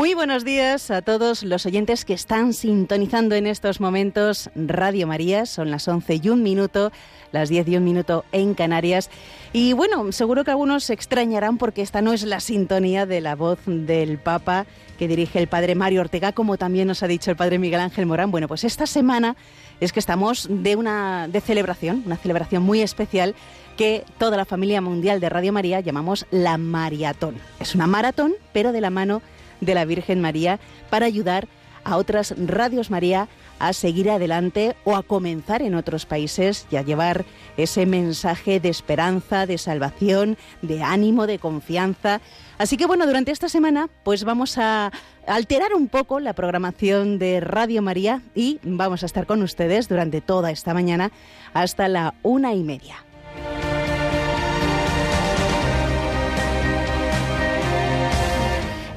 Muy buenos días a todos los oyentes que están sintonizando en estos momentos Radio María. Son las 11 y un minuto, las 10 y un minuto en Canarias. Y bueno, seguro que algunos extrañarán porque esta no es la sintonía de la voz del Papa que dirige el padre Mario Ortega, como también nos ha dicho el padre Miguel Ángel Morán. Bueno, pues esta semana es que estamos de una de celebración, una celebración muy especial que toda la familia mundial de Radio María llamamos la maratón. Es una maratón, pero de la mano de la Virgen María para ayudar a otras radios María a seguir adelante o a comenzar en otros países y a llevar ese mensaje de esperanza, de salvación, de ánimo, de confianza. Así que bueno, durante esta semana pues vamos a alterar un poco la programación de Radio María y vamos a estar con ustedes durante toda esta mañana hasta la una y media.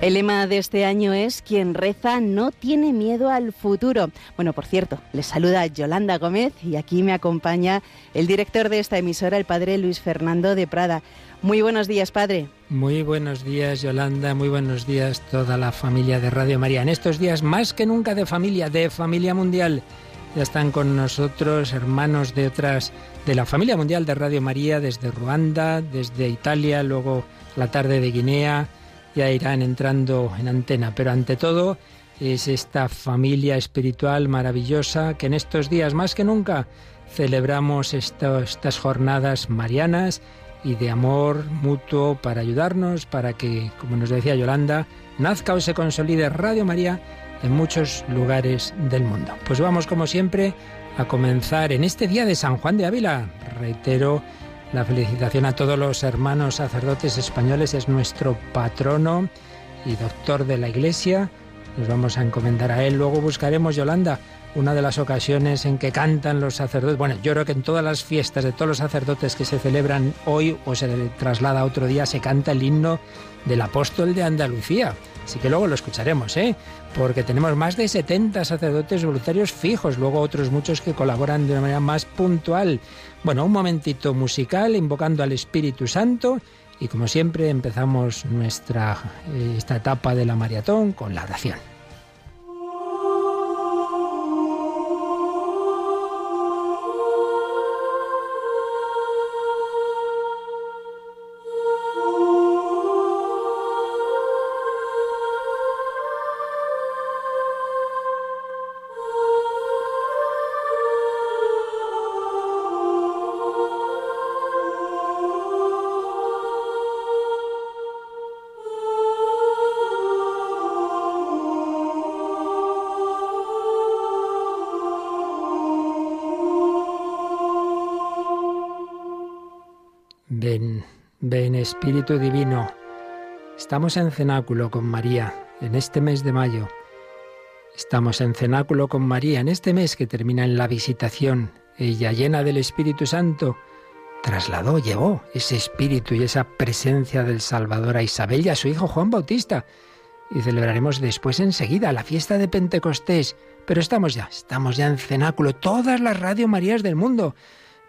El lema de este año es Quien reza no tiene miedo al futuro. Bueno, por cierto, les saluda Yolanda Gómez y aquí me acompaña el director de esta emisora, el padre Luis Fernando de Prada. Muy buenos días, padre. Muy buenos días, Yolanda. Muy buenos días, toda la familia de Radio María. En estos días, más que nunca de familia, de familia mundial. Ya están con nosotros hermanos de otras, de la familia mundial de Radio María, desde Ruanda, desde Italia, luego la tarde de Guinea ya irán entrando en antena. Pero ante todo es esta familia espiritual maravillosa que en estos días más que nunca celebramos estas jornadas marianas y de amor mutuo para ayudarnos, para que, como nos decía Yolanda, nazca o se consolide Radio María en muchos lugares del mundo. Pues vamos, como siempre, a comenzar en este día de San Juan de Ávila. Reitero la felicitación a todos los hermanos sacerdotes españoles, es nuestro patrono y doctor de la Iglesia. Nos vamos a encomendar a él. Luego buscaremos, Yolanda, una de las ocasiones en que cantan los sacerdotes. Bueno, yo creo que en todas las fiestas de todos los sacerdotes que se celebran hoy o se traslada a otro día, se canta el himno del apóstol de Andalucía. Así que luego lo escucharemos, ¿eh? Porque tenemos más de 70 sacerdotes voluntarios fijos, luego otros muchos que colaboran de una manera más puntual. Bueno, un momentito musical invocando al Espíritu Santo y como siempre empezamos nuestra eh, esta etapa de la maratón con la oración. Espíritu Divino, estamos en cenáculo con María en este mes de mayo. Estamos en cenáculo con María en este mes que termina en la visitación. Ella, llena del Espíritu Santo, trasladó, llevó ese espíritu y esa presencia del Salvador a Isabel y a su hijo Juan Bautista. Y celebraremos después enseguida la fiesta de Pentecostés. Pero estamos ya, estamos ya en cenáculo, todas las Radio Marías del mundo.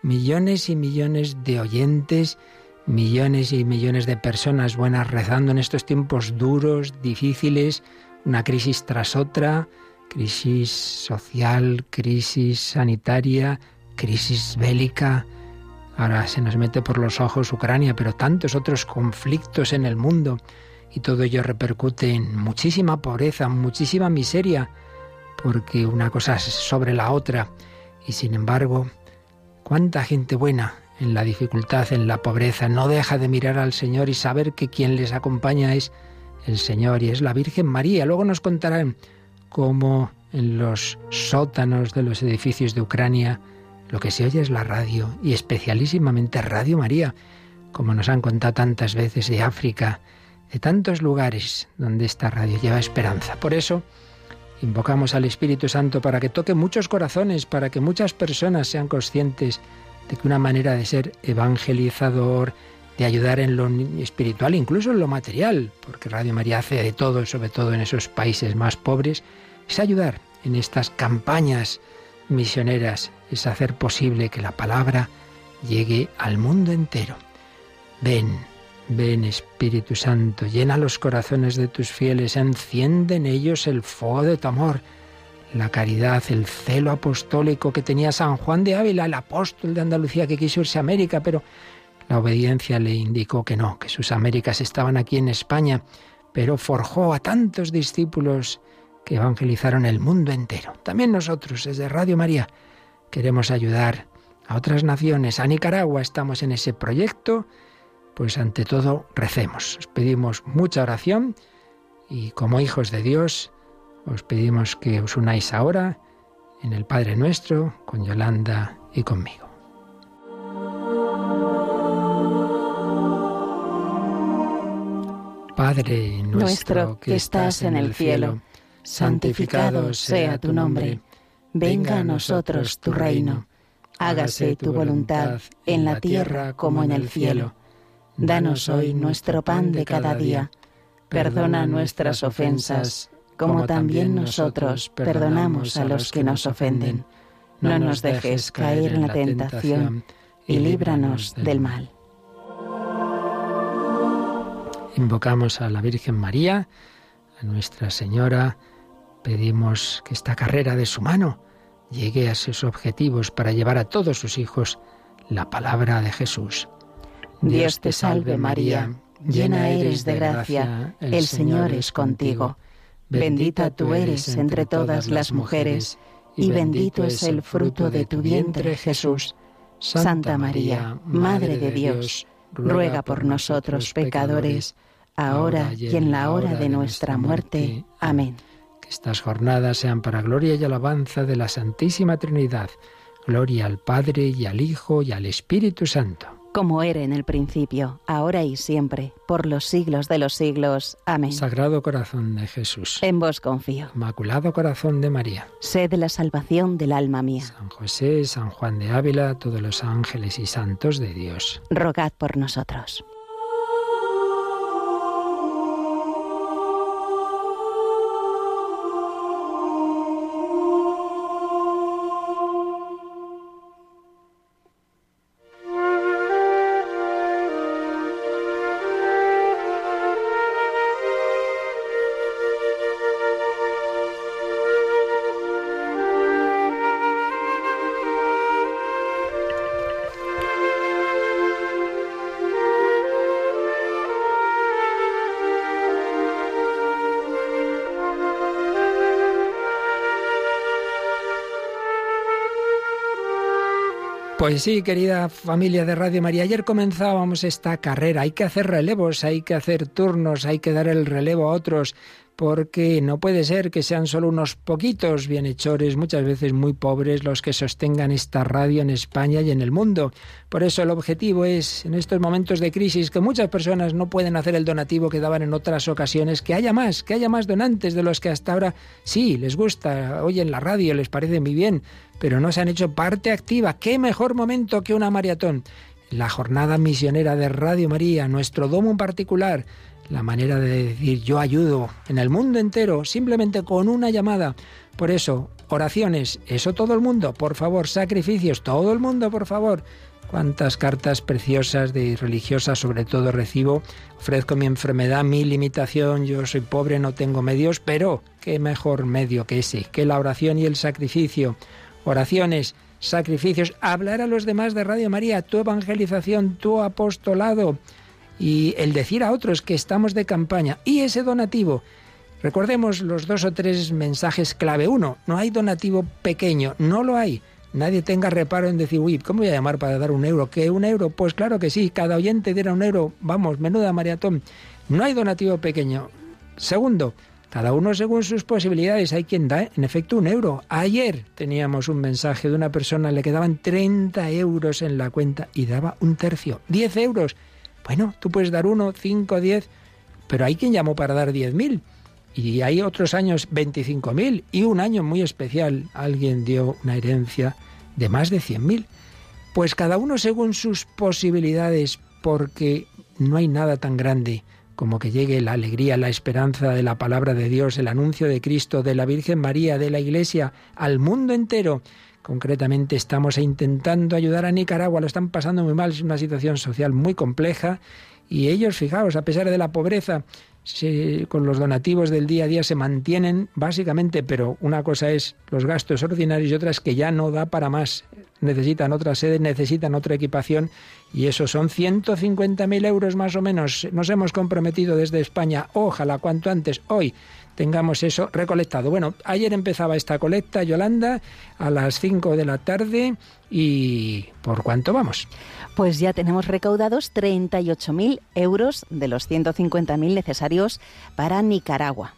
Millones y millones de oyentes millones y millones de personas buenas rezando en estos tiempos duros, difíciles, una crisis tras otra, crisis social, crisis sanitaria, crisis bélica. Ahora se nos mete por los ojos Ucrania, pero tantos otros conflictos en el mundo. Y todo ello repercute en muchísima pobreza, muchísima miseria, porque una cosa es sobre la otra. Y sin embargo, cuánta gente buena en la dificultad, en la pobreza, no deja de mirar al Señor y saber que quien les acompaña es el Señor y es la Virgen María. Luego nos contarán cómo en los sótanos de los edificios de Ucrania lo que se oye es la radio y especialísimamente Radio María, como nos han contado tantas veces de África, de tantos lugares donde esta radio lleva esperanza. Por eso invocamos al Espíritu Santo para que toque muchos corazones, para que muchas personas sean conscientes de que una manera de ser evangelizador, de ayudar en lo espiritual, incluso en lo material, porque Radio María hace de todo, sobre todo en esos países más pobres, es ayudar en estas campañas misioneras, es hacer posible que la palabra llegue al mundo entero. Ven, Ven Espíritu Santo, llena los corazones de tus fieles, enciende en ellos el fuego de tu amor, la caridad, el celo apostólico que tenía San Juan de Ávila, el apóstol de Andalucía que quiso irse a América, pero la obediencia le indicó que no, que sus Américas estaban aquí en España, pero forjó a tantos discípulos que evangelizaron el mundo entero. También nosotros, desde Radio María, queremos ayudar a otras naciones, a Nicaragua, estamos en ese proyecto pues ante todo recemos. Os pedimos mucha oración y como hijos de Dios os pedimos que os unáis ahora en el Padre Nuestro con Yolanda y conmigo. Padre nuestro que estás en el cielo, santificado sea tu nombre, venga a nosotros tu reino, hágase tu voluntad en la tierra como en el cielo. Danos hoy nuestro pan de cada día. Perdona nuestras ofensas, como también nosotros perdonamos a los que nos ofenden. No nos dejes caer en la tentación y líbranos del mal. Invocamos a la Virgen María, a Nuestra Señora, pedimos que esta carrera de su mano llegue a sus objetivos para llevar a todos sus hijos la palabra de Jesús. Dios te salve María, llena eres de gracia, el Señor es contigo. Bendita tú eres entre todas las mujeres, y bendito es el fruto de tu vientre Jesús. Santa María, Madre de Dios, ruega por nosotros pecadores, ahora y en la hora de nuestra muerte. Amén. Que estas jornadas sean para gloria y alabanza de la Santísima Trinidad. Gloria al Padre y al Hijo y al Espíritu Santo como era en el principio, ahora y siempre, por los siglos de los siglos. Amén. Sagrado corazón de Jesús. En vos confío. Inmaculado corazón de María. Sé de la salvación del alma mía. San José, San Juan de Ávila, todos los ángeles y santos de Dios. Rogad por nosotros. Pues sí, querida familia de Radio María, ayer comenzábamos esta carrera. Hay que hacer relevos, hay que hacer turnos, hay que dar el relevo a otros, porque no puede ser que sean solo unos poquitos bienhechores, muchas veces muy pobres, los que sostengan esta radio en España y en el mundo. Por eso el objetivo es, en estos momentos de crisis, que muchas personas no pueden hacer el donativo que daban en otras ocasiones, que haya más, que haya más donantes de los que hasta ahora sí les gusta, oyen la radio, les parece muy bien, pero no se han hecho parte activa. ¿Qué mejor momento que una maratón? La jornada misionera de Radio María, nuestro domo en particular, la manera de decir yo ayudo en el mundo entero, simplemente con una llamada. Por eso, oraciones, eso todo el mundo, por favor, sacrificios, todo el mundo, por favor. Cuántas cartas preciosas de religiosas sobre todo recibo. Ofrezco mi enfermedad, mi limitación, yo soy pobre, no tengo medios, pero qué mejor medio que ese, que la oración y el sacrificio oraciones, sacrificios, hablar a los demás de Radio María, tu evangelización, tu apostolado y el decir a otros que estamos de campaña y ese donativo. Recordemos los dos o tres mensajes clave. Uno, no hay donativo pequeño, no lo hay. Nadie tenga reparo en decir, uy, ¿cómo voy a llamar para dar un euro? ¿Qué un euro? Pues claro que sí, cada oyente diera un euro. Vamos, menuda maratón. No hay donativo pequeño. Segundo, cada uno según sus posibilidades. Hay quien da, en efecto, un euro. Ayer teníamos un mensaje de una persona, le quedaban 30 euros en la cuenta y daba un tercio. 10 euros. Bueno, tú puedes dar uno, 5, 10, pero hay quien llamó para dar 10.000. Y hay otros años 25.000 y un año muy especial alguien dio una herencia de más de 100.000. Pues cada uno según sus posibilidades, porque no hay nada tan grande como que llegue la alegría, la esperanza de la palabra de Dios, el anuncio de Cristo, de la Virgen María, de la Iglesia, al mundo entero. Concretamente estamos intentando ayudar a Nicaragua, lo están pasando muy mal, es una situación social muy compleja Y ellos, fijaos, a pesar de la pobreza, con los donativos del día a día se mantienen básicamente, pero una cosa es los gastos ordinarios y otra es que ya no da para más. Necesitan otra sede, necesitan otra equipación y eso son 150.000 euros más o menos. Nos hemos comprometido desde España, ojalá cuanto antes, hoy tengamos eso recolectado. Bueno, ayer empezaba esta colecta, Yolanda, a las 5 de la tarde y ¿por cuánto vamos? Pues ya tenemos recaudados 38.000 euros de los 150.000 necesarios para Nicaragua.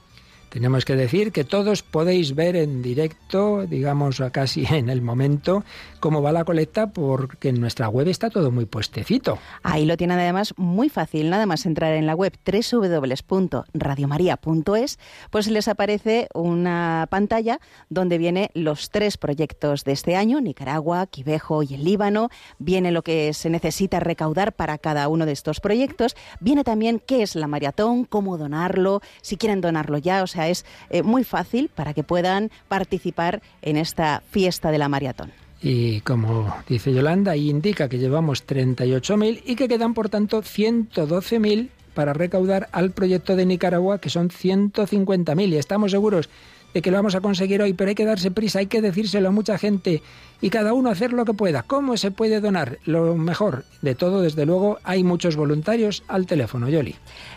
Tenemos que decir que todos podéis ver en directo, digamos casi en el momento, cómo va la colecta, porque en nuestra web está todo muy puestecito. Ahí lo tienen además muy fácil, nada más entrar en la web www.radiomaria.es, pues les aparece una pantalla donde viene los tres proyectos de este año, Nicaragua, Quivejo y el Líbano, viene lo que se necesita recaudar para cada uno de estos proyectos, viene también qué es la maratón, cómo donarlo, si quieren donarlo ya, o sea, es eh, muy fácil para que puedan participar en esta fiesta de la maratón. Y como dice Yolanda, ahí indica que llevamos 38.000 y que quedan, por tanto, 112.000 para recaudar al proyecto de Nicaragua, que son 150.000. Y estamos seguros de que lo vamos a conseguir hoy, pero hay que darse prisa, hay que decírselo a mucha gente y cada uno hacer lo que pueda. ¿Cómo se puede donar? Lo mejor de todo, desde luego, hay muchos voluntarios al teléfono, Yoli.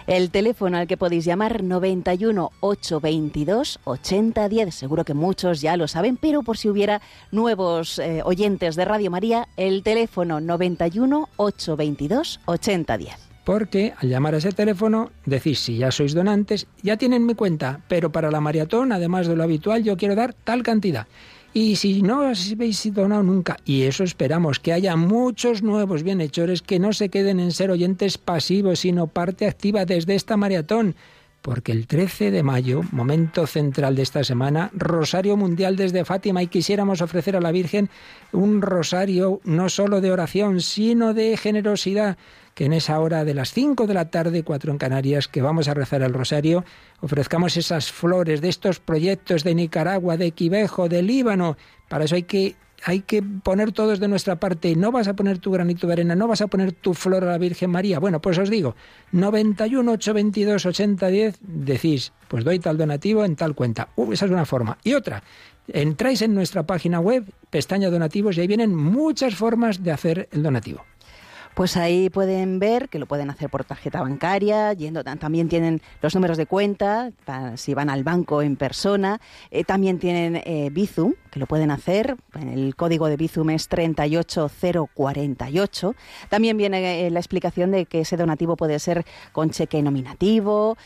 El teléfono al que podéis llamar 91 822 8010. Seguro que muchos ya lo saben, pero por si hubiera nuevos eh, oyentes de Radio María, el teléfono 91 822 8010 porque al llamar a ese teléfono decís si ya sois donantes, ya tienen mi cuenta, pero para la maratón, además de lo habitual, yo quiero dar tal cantidad. Y si no habéis donado nunca, y eso esperamos, que haya muchos nuevos bienhechores que no se queden en ser oyentes pasivos, sino parte activa desde esta maratón. Porque el 13 de mayo, momento central de esta semana, Rosario Mundial desde Fátima, y quisiéramos ofrecer a la Virgen un rosario no solo de oración, sino de generosidad que en esa hora de las 5 de la tarde, 4 en Canarias, que vamos a rezar el rosario, ofrezcamos esas flores de estos proyectos de Nicaragua, de Quivejo, de Líbano. Para eso hay que hay que poner todos de nuestra parte. No vas a poner tu granito de arena, no vas a poner tu flor a la Virgen María. Bueno, pues os digo, 91 822 8010, decís, pues doy tal donativo en tal cuenta. Uh, esa es una forma. Y otra, entráis en nuestra página web, pestaña donativos, y ahí vienen muchas formas de hacer el donativo. Pues ahí pueden ver que lo pueden hacer por tarjeta bancaria, yendo también tienen los números de cuenta, si van al banco en persona, eh, también tienen eh, Bizum, que lo pueden hacer, el código de Bizum es 38048. También viene eh, la explicación de que ese donativo puede ser con cheque nominativo,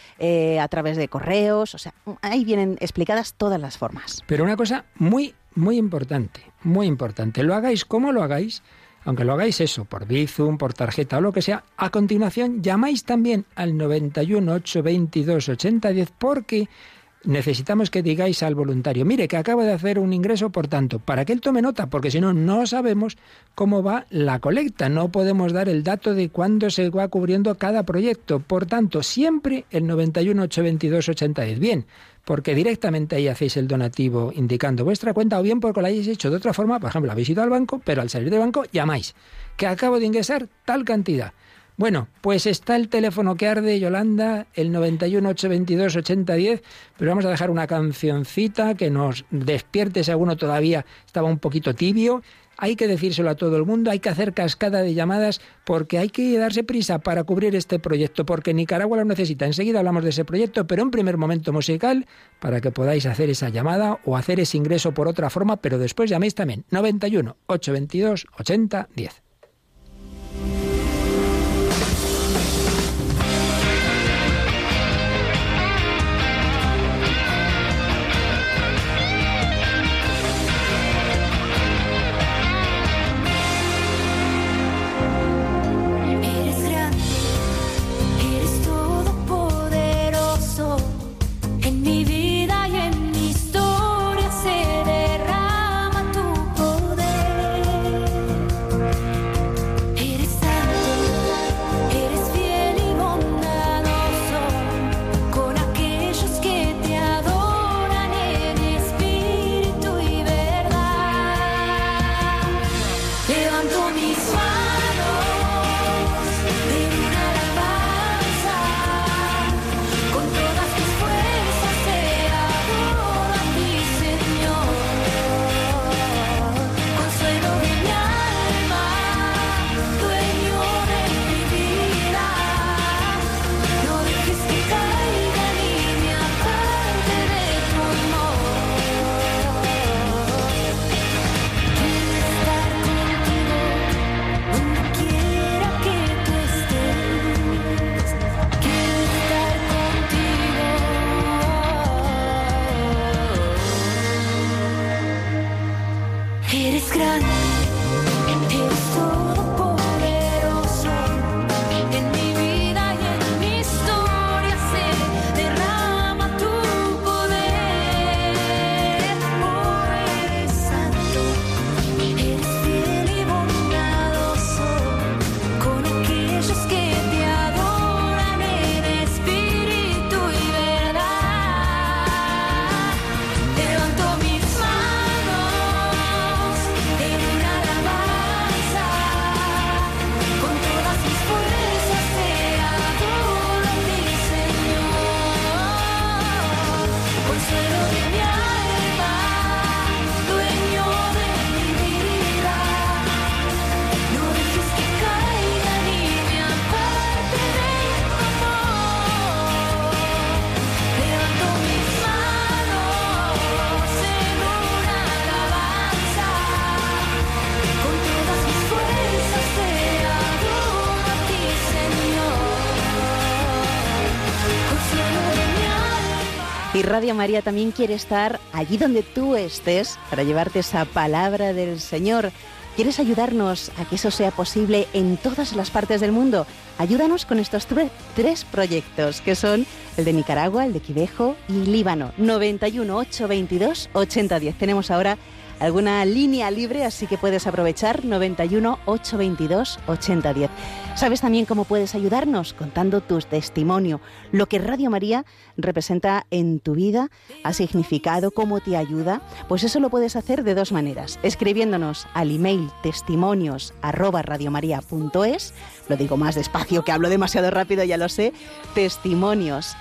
a través de correos, o sea, ahí vienen explicadas todas las formas. Pero una cosa muy, muy importante, muy importante, lo hagáis como lo hagáis, aunque lo hagáis eso, por Bizum, por tarjeta o lo que sea, a continuación llamáis también al 91 822 8010 porque necesitamos que digáis al voluntario, mire que acaba de hacer un ingreso, por tanto, para que él tome nota, porque si no, no sabemos cómo va la colecta, no podemos dar el dato de cuándo se va cubriendo cada proyecto. Por tanto, siempre el 91 822 8010. Bien, porque directamente ahí hacéis el donativo indicando vuestra cuenta o bien porque lo hayáis hecho de otra forma, por ejemplo, habéis ido al banco, pero al salir del banco llamáis, que acabo de ingresar tal cantidad. Bueno, pues está el teléfono que arde, Yolanda, el 91 822 8010, pero vamos a dejar una cancioncita que nos despierte si alguno todavía estaba un poquito tibio hay que decírselo a todo el mundo, hay que hacer cascada de llamadas porque hay que darse prisa para cubrir este proyecto, porque Nicaragua lo necesita. Enseguida hablamos de ese proyecto, pero en primer momento musical para que podáis hacer esa llamada o hacer ese ingreso por otra forma, pero después llaméis también 91 822 80 Radio María también quiere estar allí donde tú estés para llevarte esa palabra del Señor. ¿Quieres ayudarnos a que eso sea posible en todas las partes del mundo? Ayúdanos con estos tres proyectos que son el de Nicaragua, el de Quivejo y Líbano. 91 822 8010. Tenemos ahora alguna línea libre, así que puedes aprovechar 91 822 8010. Sabes también cómo puedes ayudarnos contando tu testimonio, lo que Radio María representa en tu vida, ha significado, cómo te ayuda. Pues eso lo puedes hacer de dos maneras, escribiéndonos al email testimonios lo digo más despacio que hablo demasiado rápido, ya lo sé, testimonios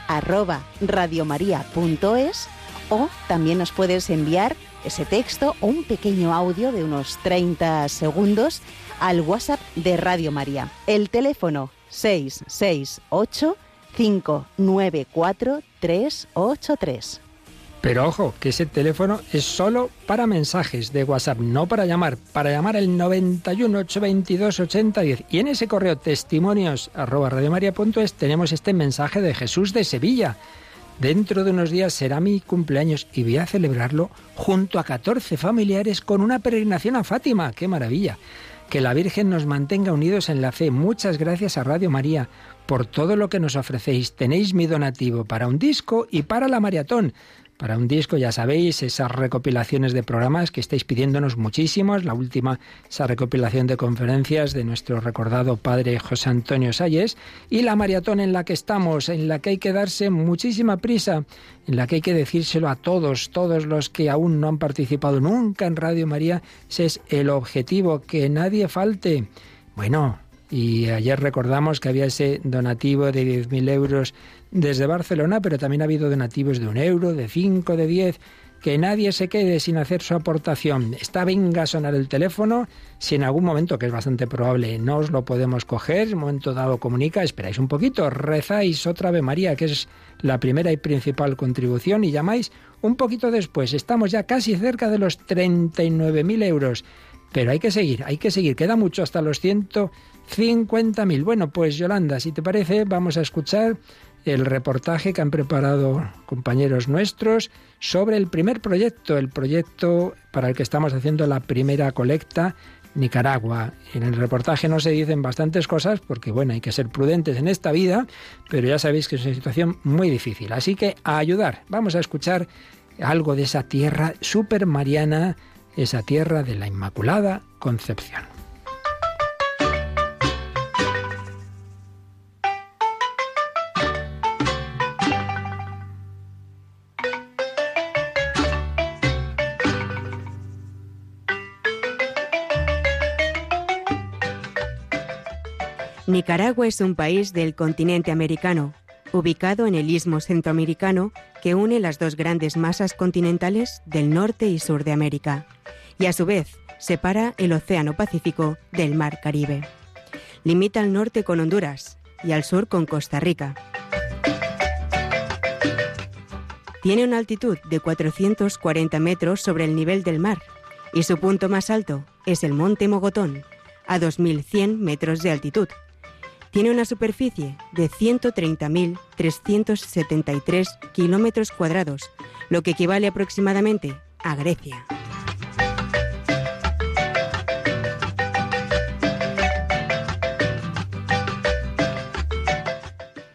o también nos puedes enviar ese texto o un pequeño audio de unos 30 segundos al WhatsApp de Radio María. El teléfono 668 594 383. Pero ojo, que ese teléfono es solo para mensajes de WhatsApp, no para llamar. Para llamar el 91 822 8010. Y en ese correo testimonios tenemos este mensaje de Jesús de Sevilla Dentro de unos días será mi cumpleaños y voy a celebrarlo junto a 14 familiares con una peregrinación a Fátima. ¡Qué maravilla! Que la Virgen nos mantenga unidos en la fe. Muchas gracias a Radio María por todo lo que nos ofrecéis. Tenéis mi donativo para un disco y para la maratón para un disco, ya sabéis, esas recopilaciones de programas que estáis pidiéndonos muchísimos. La última, esa recopilación de conferencias de nuestro recordado padre José Antonio Salles. Y la maratón en la que estamos, en la que hay que darse muchísima prisa, en la que hay que decírselo a todos, todos los que aún no han participado nunca en Radio María. Ese es el objetivo, que nadie falte. Bueno, y ayer recordamos que había ese donativo de 10.000 euros desde Barcelona, pero también ha habido donativos de un euro, de cinco, de diez. Que nadie se quede sin hacer su aportación. Está venga a sonar el teléfono. Si en algún momento, que es bastante probable, no os lo podemos coger, en un momento dado comunica, esperáis un poquito, rezáis otra vez María, que es la primera y principal contribución, y llamáis un poquito después. Estamos ya casi cerca de los 39.000 euros. Pero hay que seguir, hay que seguir. Queda mucho hasta los 150.000. Bueno, pues Yolanda, si te parece, vamos a escuchar el reportaje que han preparado compañeros nuestros sobre el primer proyecto, el proyecto para el que estamos haciendo la primera colecta Nicaragua. En el reportaje no se dicen bastantes cosas porque, bueno, hay que ser prudentes en esta vida, pero ya sabéis que es una situación muy difícil. Así que a ayudar, vamos a escuchar algo de esa tierra mariana, esa tierra de la Inmaculada Concepción. Nicaragua es un país del continente americano, ubicado en el istmo centroamericano que une las dos grandes masas continentales del norte y sur de América, y a su vez separa el Océano Pacífico del Mar Caribe. Limita al norte con Honduras y al sur con Costa Rica. Tiene una altitud de 440 metros sobre el nivel del mar y su punto más alto es el Monte Mogotón, a 2.100 metros de altitud, tiene una superficie de 130.373 kilómetros cuadrados, lo que equivale aproximadamente a Grecia.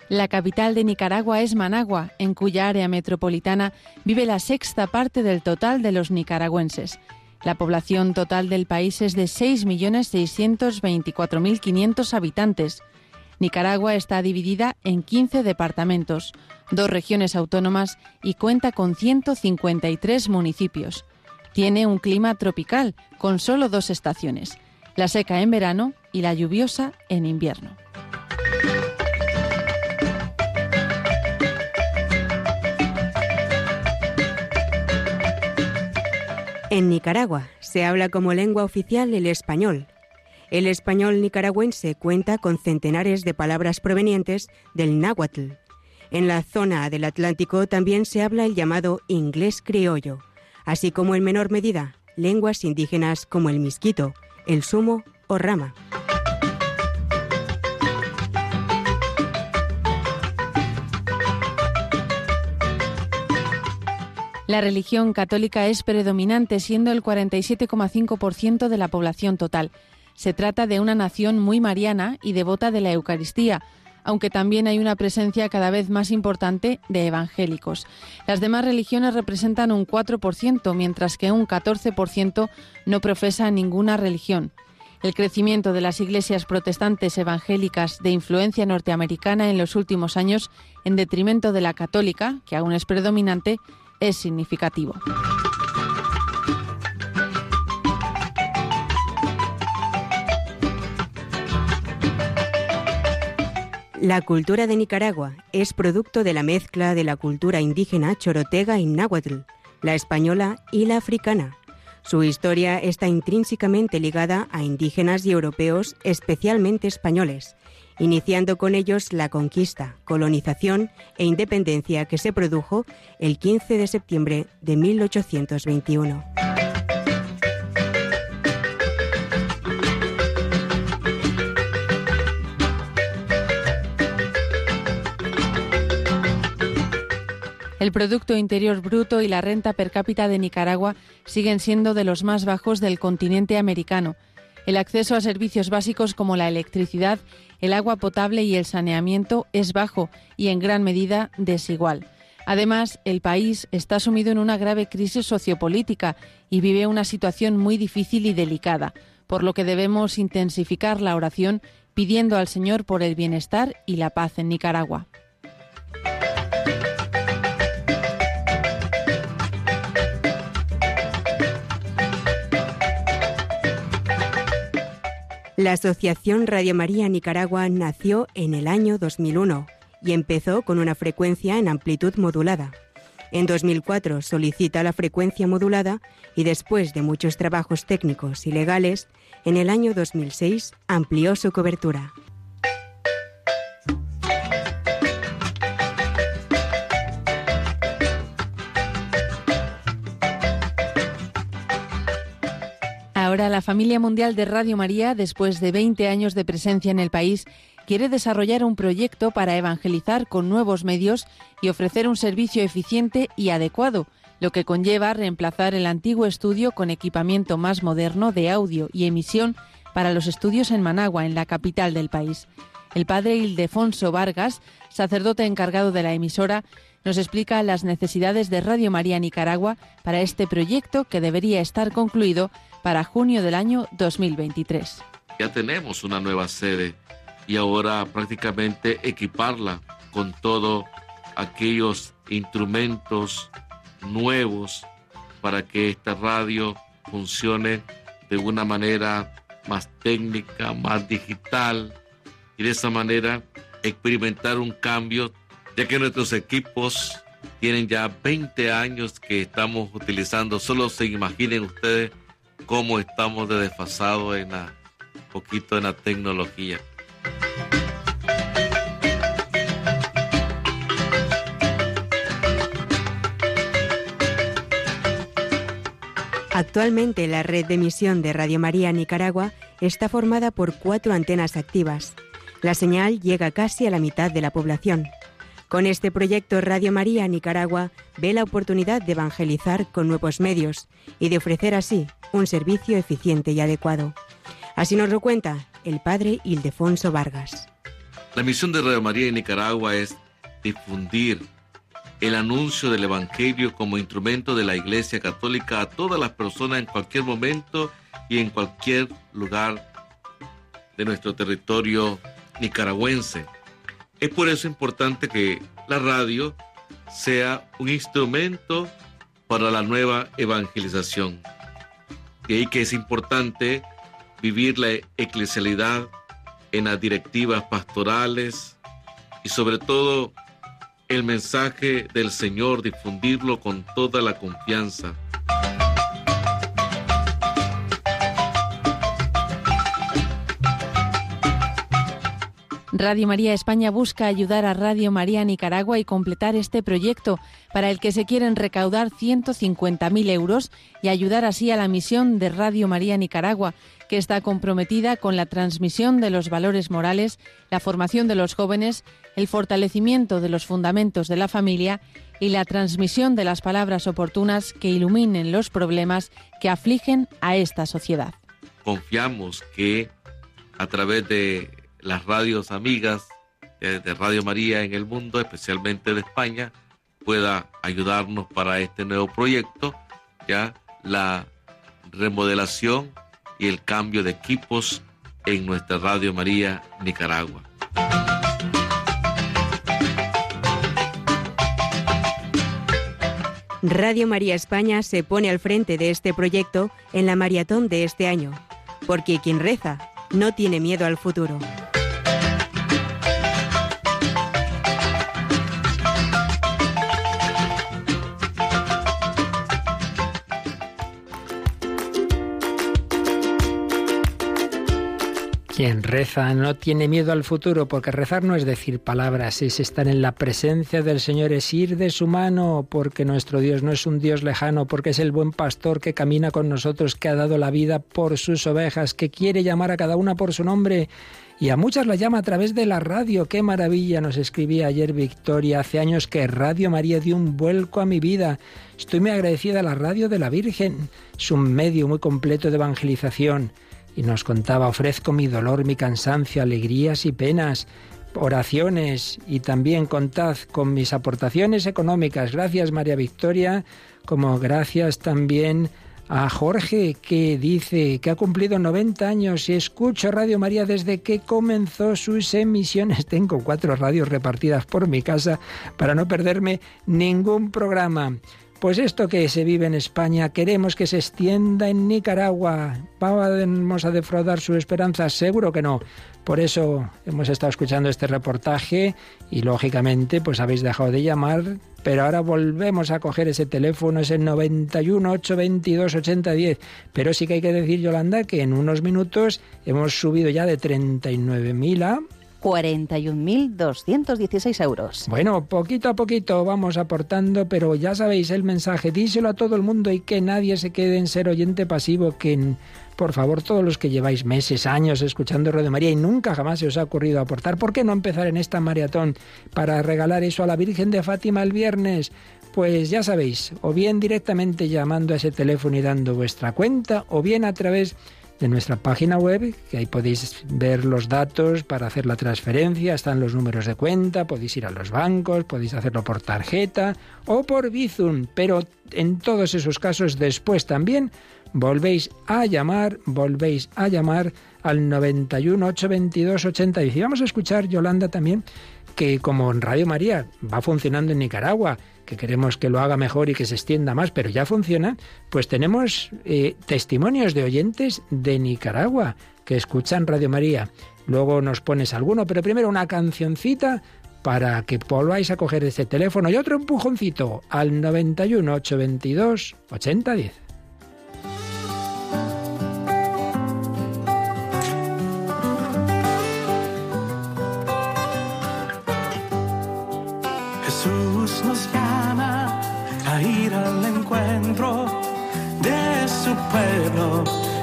La capital de Nicaragua es Managua, en cuya área metropolitana vive la sexta parte del total de los nicaragüenses. La población total del país es de 6.624.500 habitantes. Nicaragua está dividida en 15 departamentos, dos regiones autónomas y cuenta con 153 municipios. Tiene un clima tropical, con solo dos estaciones, la seca en verano y la lluviosa en invierno. En Nicaragua se habla como lengua oficial el español, el español nicaragüense cuenta con centenares de palabras provenientes del náhuatl. En la zona del Atlántico también se habla el llamado inglés criollo, así como en menor medida lenguas indígenas como el misquito, el sumo o rama. La religión católica es predominante, siendo el 47,5% de la población total. Se trata de una nación muy mariana y devota de la Eucaristía, aunque también hay una presencia cada vez más importante de evangélicos. Las demás religiones representan un 4%, mientras que un 14% no profesa ninguna religión. El crecimiento de las iglesias protestantes evangélicas de influencia norteamericana en los últimos años, en detrimento de la católica, que aún es predominante, es significativo. La cultura de Nicaragua es producto de la mezcla de la cultura indígena chorotega y náhuatl, la española y la africana. Su historia está intrínsecamente ligada a indígenas y europeos, especialmente españoles, iniciando con ellos la conquista, colonización e independencia que se produjo el 15 de septiembre de 1821. El Producto Interior Bruto y la renta per cápita de Nicaragua siguen siendo de los más bajos del continente americano. El acceso a servicios básicos como la electricidad, el agua potable y el saneamiento es bajo y en gran medida desigual. Además, el país está sumido en una grave crisis sociopolítica y vive una situación muy difícil y delicada, por lo que debemos intensificar la oración pidiendo al Señor por el bienestar y la paz en Nicaragua. La Asociación Radio María Nicaragua nació en el año 2001 y empezó con una frecuencia en amplitud modulada. En 2004 solicita la frecuencia modulada y después de muchos trabajos técnicos y legales, en el año 2006 amplió su cobertura. Ahora la familia mundial de Radio María, después de 20 años de presencia en el país, quiere desarrollar un proyecto para evangelizar con nuevos medios y ofrecer un servicio eficiente y adecuado, lo que conlleva reemplazar el antiguo estudio con equipamiento más moderno de audio y emisión para los estudios en Managua, en la capital del país. El padre Ildefonso Vargas, sacerdote encargado de la emisora, nos explica las necesidades de Radio María Nicaragua para este proyecto que debería estar concluido para junio del año 2023. Ya tenemos una nueva sede y ahora prácticamente equiparla con todos aquellos instrumentos nuevos para que esta radio funcione de una manera más técnica, más digital y de esa manera experimentar un cambio, ya que nuestros equipos tienen ya 20 años que estamos utilizando. Solo se imaginen ustedes cómo estamos de desfasados en un poquito en la tecnología. Actualmente la red de emisión de Radio María Nicaragua está formada por cuatro antenas activas. La señal llega casi a la mitad de la población. Con este proyecto Radio María Nicaragua ve la oportunidad de evangelizar con nuevos medios y de ofrecer así un servicio eficiente y adecuado. Así nos lo cuenta el padre Ildefonso Vargas. La misión de Radio María en Nicaragua es difundir el anuncio del Evangelio como instrumento de la Iglesia Católica a todas las personas en cualquier momento y en cualquier lugar de nuestro territorio nicaragüense. Es por eso importante que la radio sea un instrumento para la nueva evangelización. De ahí que es importante vivir la eclesialidad en las directivas pastorales y sobre todo el mensaje del Señor, difundirlo con toda la confianza. Radio María España busca ayudar a Radio María Nicaragua y completar este proyecto, para el que se quieren recaudar 150.000 euros y ayudar así a la misión de Radio María Nicaragua, que está comprometida con la transmisión de los valores morales, la formación de los jóvenes, el fortalecimiento de los fundamentos de la familia y la transmisión de las palabras oportunas que iluminen los problemas que afligen a esta sociedad. Confiamos que a través de las radios amigas eh, de Radio María en el mundo, especialmente de España, pueda ayudarnos para este nuevo proyecto, ya la remodelación y el cambio de equipos en nuestra Radio María Nicaragua. Radio María España se pone al frente de este proyecto en la maratón de este año, porque quien reza no tiene miedo al futuro. Quien reza no tiene miedo al futuro, porque rezar no es decir palabras, es estar en la presencia del Señor, es ir de su mano, porque nuestro Dios no es un Dios lejano, porque es el buen pastor que camina con nosotros, que ha dado la vida por sus ovejas, que quiere llamar a cada una por su nombre. Y a muchas la llama a través de la radio. ¡Qué maravilla! Nos escribía ayer Victoria. Hace años que Radio María dio un vuelco a mi vida. Estoy muy agradecida a la radio de la Virgen. Es un medio muy completo de evangelización y nos contaba, ofrezco mi dolor, mi cansancio, alegrías y penas, oraciones y también contad con mis aportaciones económicas. Gracias María Victoria, como gracias también a Jorge que dice que ha cumplido 90 años y escucho Radio María desde que comenzó sus emisiones. Tengo cuatro radios repartidas por mi casa para no perderme ningún programa. Pues esto que se vive en España queremos que se extienda en Nicaragua. ¿Vamos a defraudar sus esperanzas? Seguro que no. Por eso hemos estado escuchando este reportaje y lógicamente pues habéis dejado de llamar, pero ahora volvemos a coger ese teléfono, ese 91 822 8010. Pero sí que hay que decir, Yolanda, que en unos minutos hemos subido ya de 39.000 a 41.216 euros. Bueno, poquito a poquito vamos aportando, pero ya sabéis el mensaje, díselo a todo el mundo y que nadie se quede en ser oyente pasivo, que por favor todos los que lleváis meses, años escuchando Radio María y nunca jamás se os ha ocurrido aportar, ¿por qué no empezar en esta maratón para regalar eso a la Virgen de Fátima el viernes? Pues ya sabéis, o bien directamente llamando a ese teléfono y dando vuestra cuenta, o bien a través de nuestra página web, que ahí podéis ver los datos para hacer la transferencia, están los números de cuenta, podéis ir a los bancos, podéis hacerlo por tarjeta o por Bizum, pero en todos esos casos después también volvéis a llamar, volvéis a llamar al 91 822 80. Y vamos a escuchar, Yolanda, también que como Radio María va funcionando en Nicaragua, que queremos que lo haga mejor y que se extienda más, pero ya funciona, pues tenemos eh, testimonios de oyentes de Nicaragua que escuchan Radio María. Luego nos pones alguno, pero primero una cancioncita para que volváis a coger ese teléfono y otro empujoncito al 91 822 8010.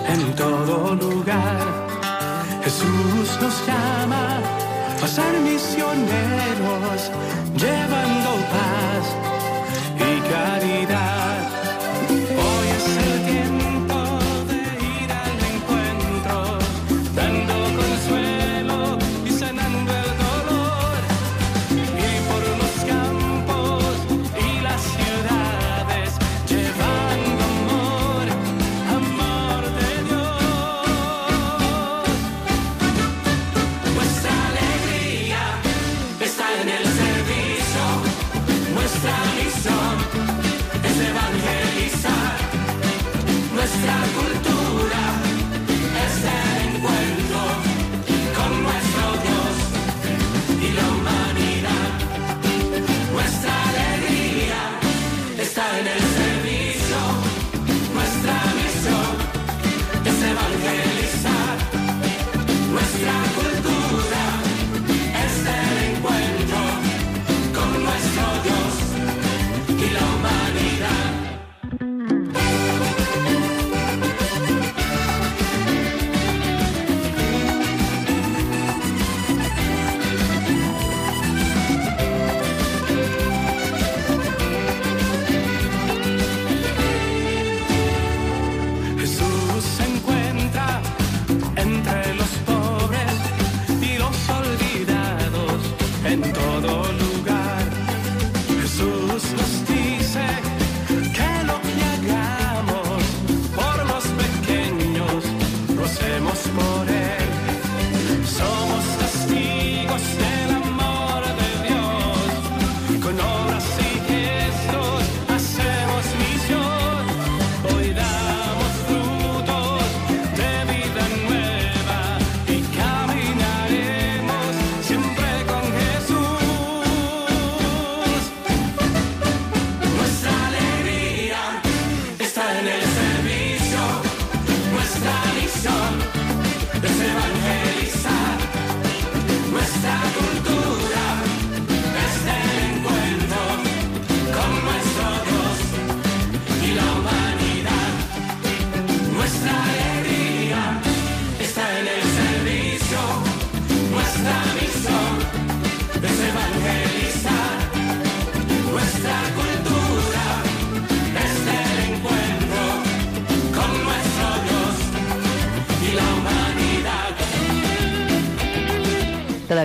En todo lugar. Jesús nos llama a ser misioneros, llevando paz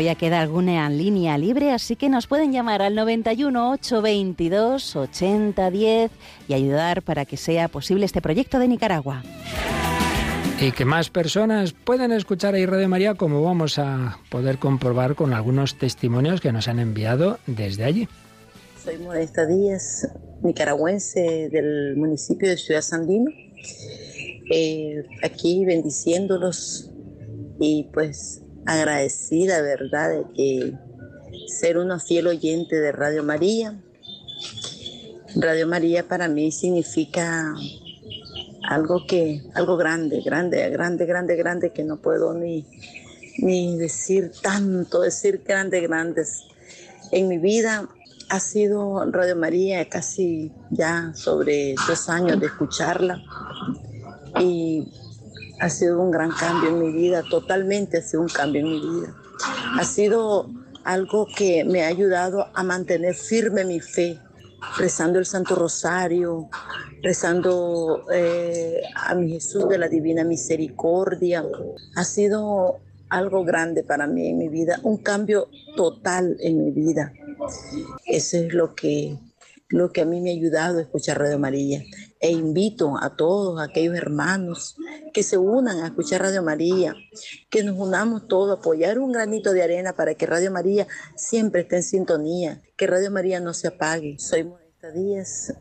Todavía queda alguna línea libre, así que nos pueden llamar al 91 822 8010 y ayudar para que sea posible este proyecto de Nicaragua. Y que más personas puedan escuchar ahí Radio María, como vamos a poder comprobar con algunos testimonios que nos han enviado desde allí. Soy Modesta Díaz, nicaragüense del municipio de Ciudad Sandino. Eh, aquí bendiciéndolos y pues agradecida, ¿verdad?, de que ser una fiel oyente de Radio María. Radio María para mí significa algo que, algo grande, grande, grande, grande, grande, que no puedo ni, ni decir tanto, decir grandes, grandes. En mi vida ha sido Radio María casi ya sobre dos años de escucharla y ha sido un gran cambio en mi vida, totalmente ha sido un cambio en mi vida. Ha sido algo que me ha ayudado a mantener firme mi fe, rezando el Santo Rosario, rezando eh, a mi Jesús de la Divina Misericordia. Ha sido algo grande para mí en mi vida, un cambio total en mi vida. Eso es lo que, lo que a mí me ha ayudado a escuchar Radio María e invito a todos aquellos hermanos que se unan a escuchar Radio María, que nos unamos todos a apoyar un granito de arena para que Radio María siempre esté en sintonía, que Radio María no se apague. Soy Modesta Díaz,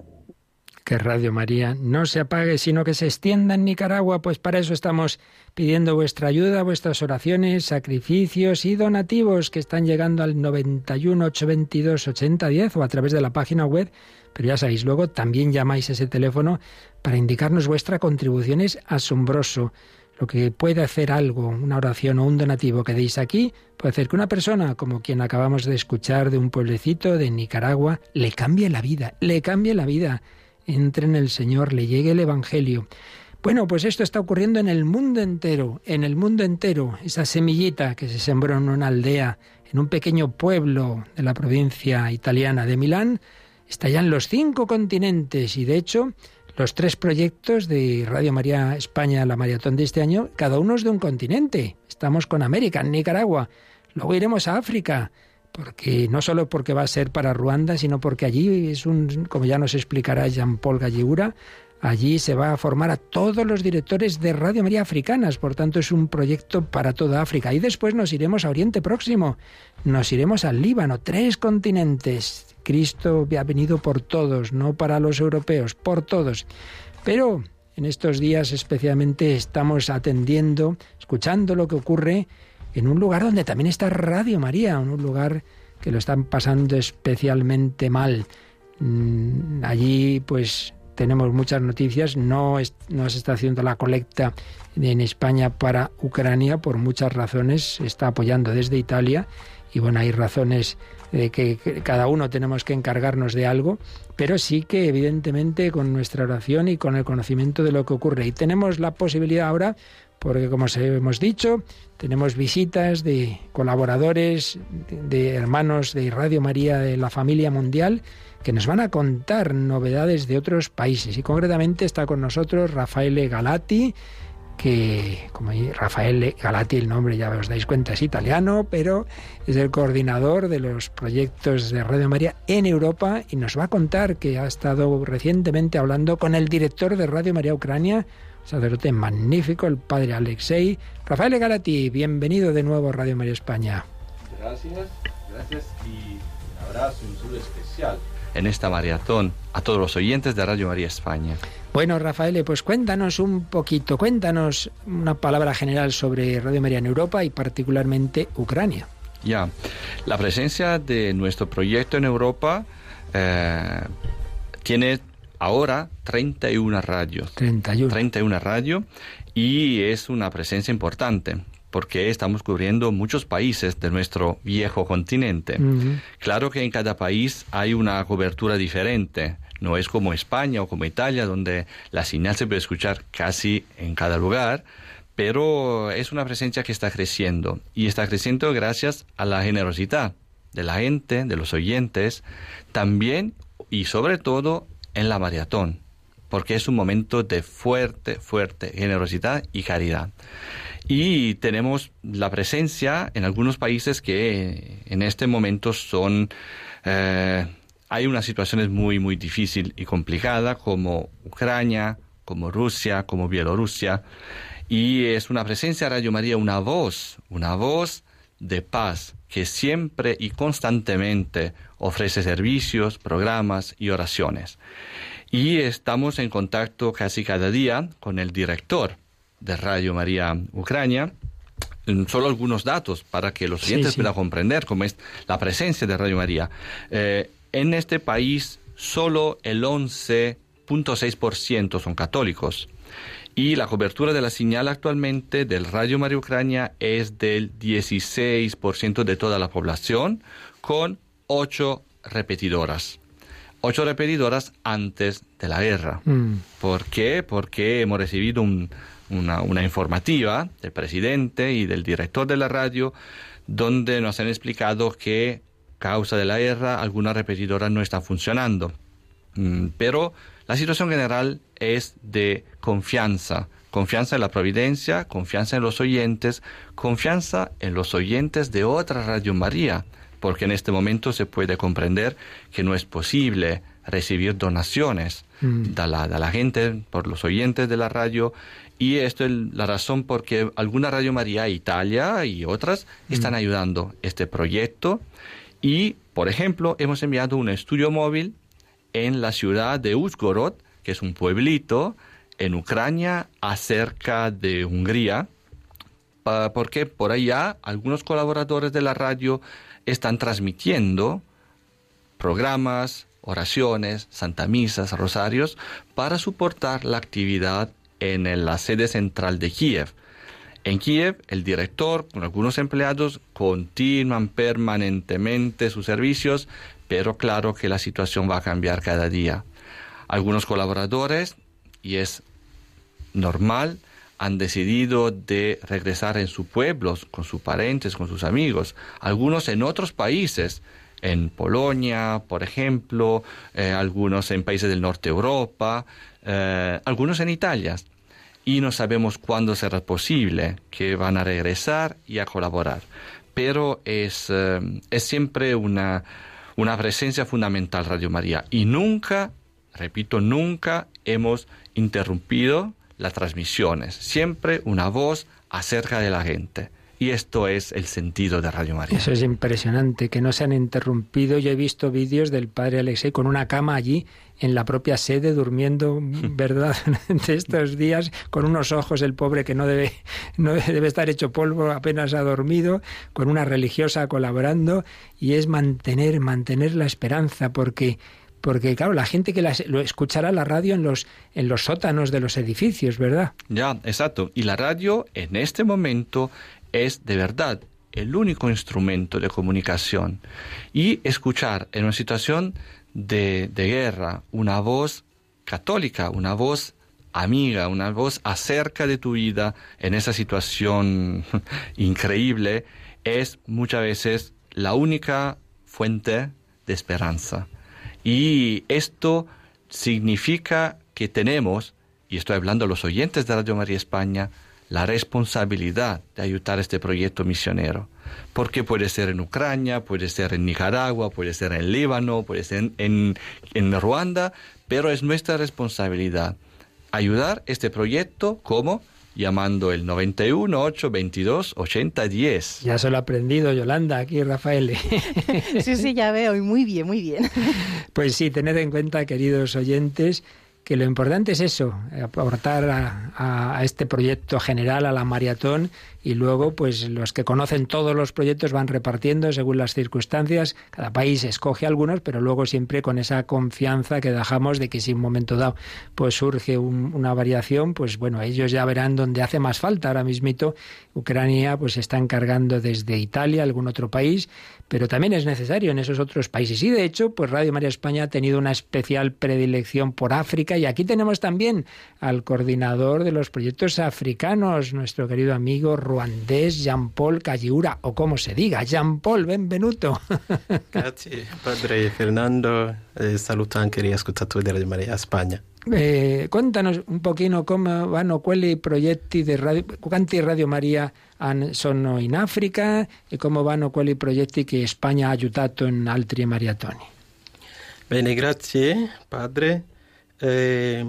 que Radio María no se apague, sino que se extienda en Nicaragua, pues para eso estamos pidiendo vuestra ayuda, vuestras oraciones, sacrificios y donativos que están llegando al 91 822 8010 o a través de la página web. Pero ya sabéis, luego también llamáis ese teléfono para indicarnos vuestra contribución. Es asombroso lo que puede hacer algo, una oración o un donativo que deis aquí, puede hacer que una persona, como quien acabamos de escuchar de un pueblecito de Nicaragua, le cambie la vida, le cambie la vida entre en el Señor, le llegue el Evangelio. Bueno, pues esto está ocurriendo en el mundo entero, en el mundo entero. Esa semillita que se sembró en una aldea, en un pequeño pueblo de la provincia italiana de Milán, está ya en los cinco continentes y de hecho los tres proyectos de Radio María España, la maratón de este año, cada uno es de un continente. Estamos con América, en Nicaragua. Luego iremos a África, porque no solo porque va a ser para Ruanda, sino porque allí es un, como ya nos explicará Jean-Paul Gallegura, allí se va a formar a todos los directores de Radio María Africanas, por tanto es un proyecto para toda África. Y después nos iremos a Oriente Próximo, nos iremos al Líbano, tres continentes. Cristo ha venido por todos, no para los europeos, por todos. Pero en estos días especialmente estamos atendiendo, escuchando lo que ocurre en un lugar donde también está Radio María, un lugar que lo están pasando especialmente mal. Mm, allí pues tenemos muchas noticias, no, no se está haciendo la colecta en España para Ucrania por muchas razones, se está apoyando desde Italia y bueno, hay razones de que cada uno tenemos que encargarnos de algo, pero sí que evidentemente con nuestra oración y con el conocimiento de lo que ocurre. Y tenemos la posibilidad ahora porque como hemos dicho, tenemos visitas de colaboradores, de, hermanos de Radio María de la familia mundial, que nos van a contar novedades de otros países. Y concretamente está con nosotros Rafael Galati, que como Rafael Galati, el nombre ya os dais cuenta es italiano, pero es el coordinador de los proyectos de Radio María en Europa y nos va a contar que ha estado recientemente hablando con el director de Radio María Ucrania, sacerdote magnífico, el padre Alexei. Rafael Galati, bienvenido de nuevo a Radio María España. Gracias, gracias y un abrazo, un saludo especial en esta maratón a todos los oyentes de Radio María España. Bueno, Rafael, pues cuéntanos un poquito, cuéntanos una palabra general sobre Radio María en Europa y particularmente Ucrania. Ya, la presencia de nuestro proyecto en Europa eh, tiene ahora 31 radios. 31. 31 radios y es una presencia importante porque estamos cubriendo muchos países de nuestro viejo continente. Claro que en cada país hay una cobertura diferente. No es como España o como Italia, donde la señal se puede escuchar casi en cada lugar, pero es una presencia que está creciendo y está creciendo gracias a la generosidad de la gente, de los oyentes, también y sobre todo en la maratón, porque es un momento de fuerte, fuerte generosidad y caridad. Y tenemos la presencia en algunos países que en este momento son... Eh, hay unas situaciones muy, muy difíciles y complicadas como Ucrania, como Rusia, como Bielorrusia. Y es una presencia Radio María, una voz, una voz de paz que siempre y constantemente ofrece servicios, programas y oraciones. Y estamos en contacto casi cada día con el director de Radio María Ucrania. Solo algunos datos para que los oyentes puedan comprender cómo es la presencia de Radio María. Eh, en este país, solo el 11.6% son católicos y la cobertura de la señal actualmente del Radio María Ucrania es del 16% de toda la población, con ocho repetidoras. Ocho repetidoras antes de la guerra. Mm. ¿Por qué? Porque hemos recibido una, una informativa del presidente y del director de la radio donde nos han explicado que causa de la guerra algunas repetidoras no están funcionando. Mm, pero la situación general es de confianza, confianza en la providencia, confianza en los oyentes, confianza en los oyentes de otra Radio María, porque en este momento se puede comprender que no es posible recibir donaciones mm. de, la, de, la, gente, por los oyentes de la radio, y esto es la razón por que alguna Radio María Italia y otras mm. están ayudando este proyecto. Y, por ejemplo, hemos enviado un estudio móvil en la ciudad de Uzgorod, que es un pueblito en Ucrania, acerca de Hungría, porque por allá algunos colaboradores de la radio están transmitiendo programas, oraciones, santa misas, rosarios, para soportar la actividad en la sede central de Kiev. En Kiev, el director con algunos empleados continúan permanentemente sus servicios pero claro que la situación va a cambiar cada día. Algunos colaboradores, y es normal, han decidido de regresar en sus pueblos, con sus parentes, con sus amigos, algunos en otros países, en Polonia, por ejemplo, eh, algunos en países del norte de Europa, eh, algunos en Italia. Y no sabemos cuándo será posible que van a regresar y a colaborar. Pero es, eh, es siempre una, una presencia fundamental Radio María. Y nunca, repito, nunca hemos interrumpido las transmisiones. Siempre una voz acerca de la gente. Y esto es el sentido de Radio María. Eso es impresionante, que no se han interrumpido. Yo he visto vídeos del padre Alexei con una cama allí en la propia sede durmiendo, ¿verdad? Durante estos días, con unos ojos el pobre que no debe, no debe estar hecho polvo, apenas ha dormido, con una religiosa colaborando, y es mantener, mantener la esperanza, porque porque claro, la gente que lo escuchará la radio en los, en los sótanos de los edificios, ¿verdad? Ya, exacto. Y la radio en este momento es de verdad el único instrumento de comunicación. Y escuchar en una situación de, guerra una voz católica, una voz amiga, una voz acerca de tu vida en esa situación increíble, es muchas veces la única fuente de esperanza. Y esto significa que tenemos, y estoy hablando a los oyentes de Radio María España, la responsabilidad de ayudar a este proyecto misionero. Porque puede ser en Ucrania, puede ser en Nicaragua, puede ser en Líbano, puede ser en, en, Ruanda, pero es nuestra responsabilidad ayudar este proyecto como llamando el 91 8 22 80 10. Ya se lo ha aprendido Yolanda aquí, Rafael. sí, sí, ya veo, y muy bien, muy bien. Pues sí, tened en cuenta, queridos oyentes, que lo importante es eso, aportar a, este proyecto general, a la maratón, y luego pues los que conocen todos los proyectos van repartiendo según las circunstancias, cada país escoge algunos, pero luego siempre con esa confianza que dejamos de que si un momento dado pues surge una variación, pues bueno, ellos ya verán dónde hace más falta. Ahora mismito Ucrania pues se está encargando desde Italia, algún otro país, pero también es necesario en esos otros países. Y de hecho, pues Radio María España ha tenido una especial predilección por África Y aquí tenemos también al coordinador de los proyectos africanos, nuestro querido amigo ruandés Jean-Paul Calliura, o como se diga, Jean-Paul, benvenuto. Grazie, padre Fernando. Eh, saluto anche gli ascoltatori di Radio Maria Spagna. Eh, contanos un pochino come vanno quelli progetti di radio, quanti Radio Maria sono in Africa e come vanno quelli progetti che Spagna ha aiutato in altri maratoni. Bene, grazie padre. Eh,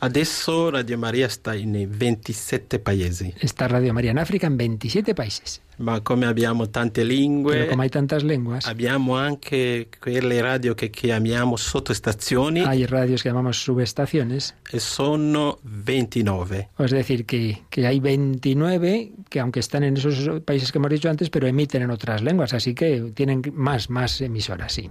adesso Radio Maria sta in 27 paesi. Sta Radio Maria in Africa in 27 paesi. Ma come abbiamo tante lingue, Pero come hai tantas lenguas, abbiamo anche quelle radio che chiamiamo sottostazioni. Hay radios que llamamos subestaciones. E sono 29. Es decir, que, que hay 29 que aunque están en esos países que hemos dicho antes, pero emiten en otras lenguas, así que tienen más, más emisoras, sí.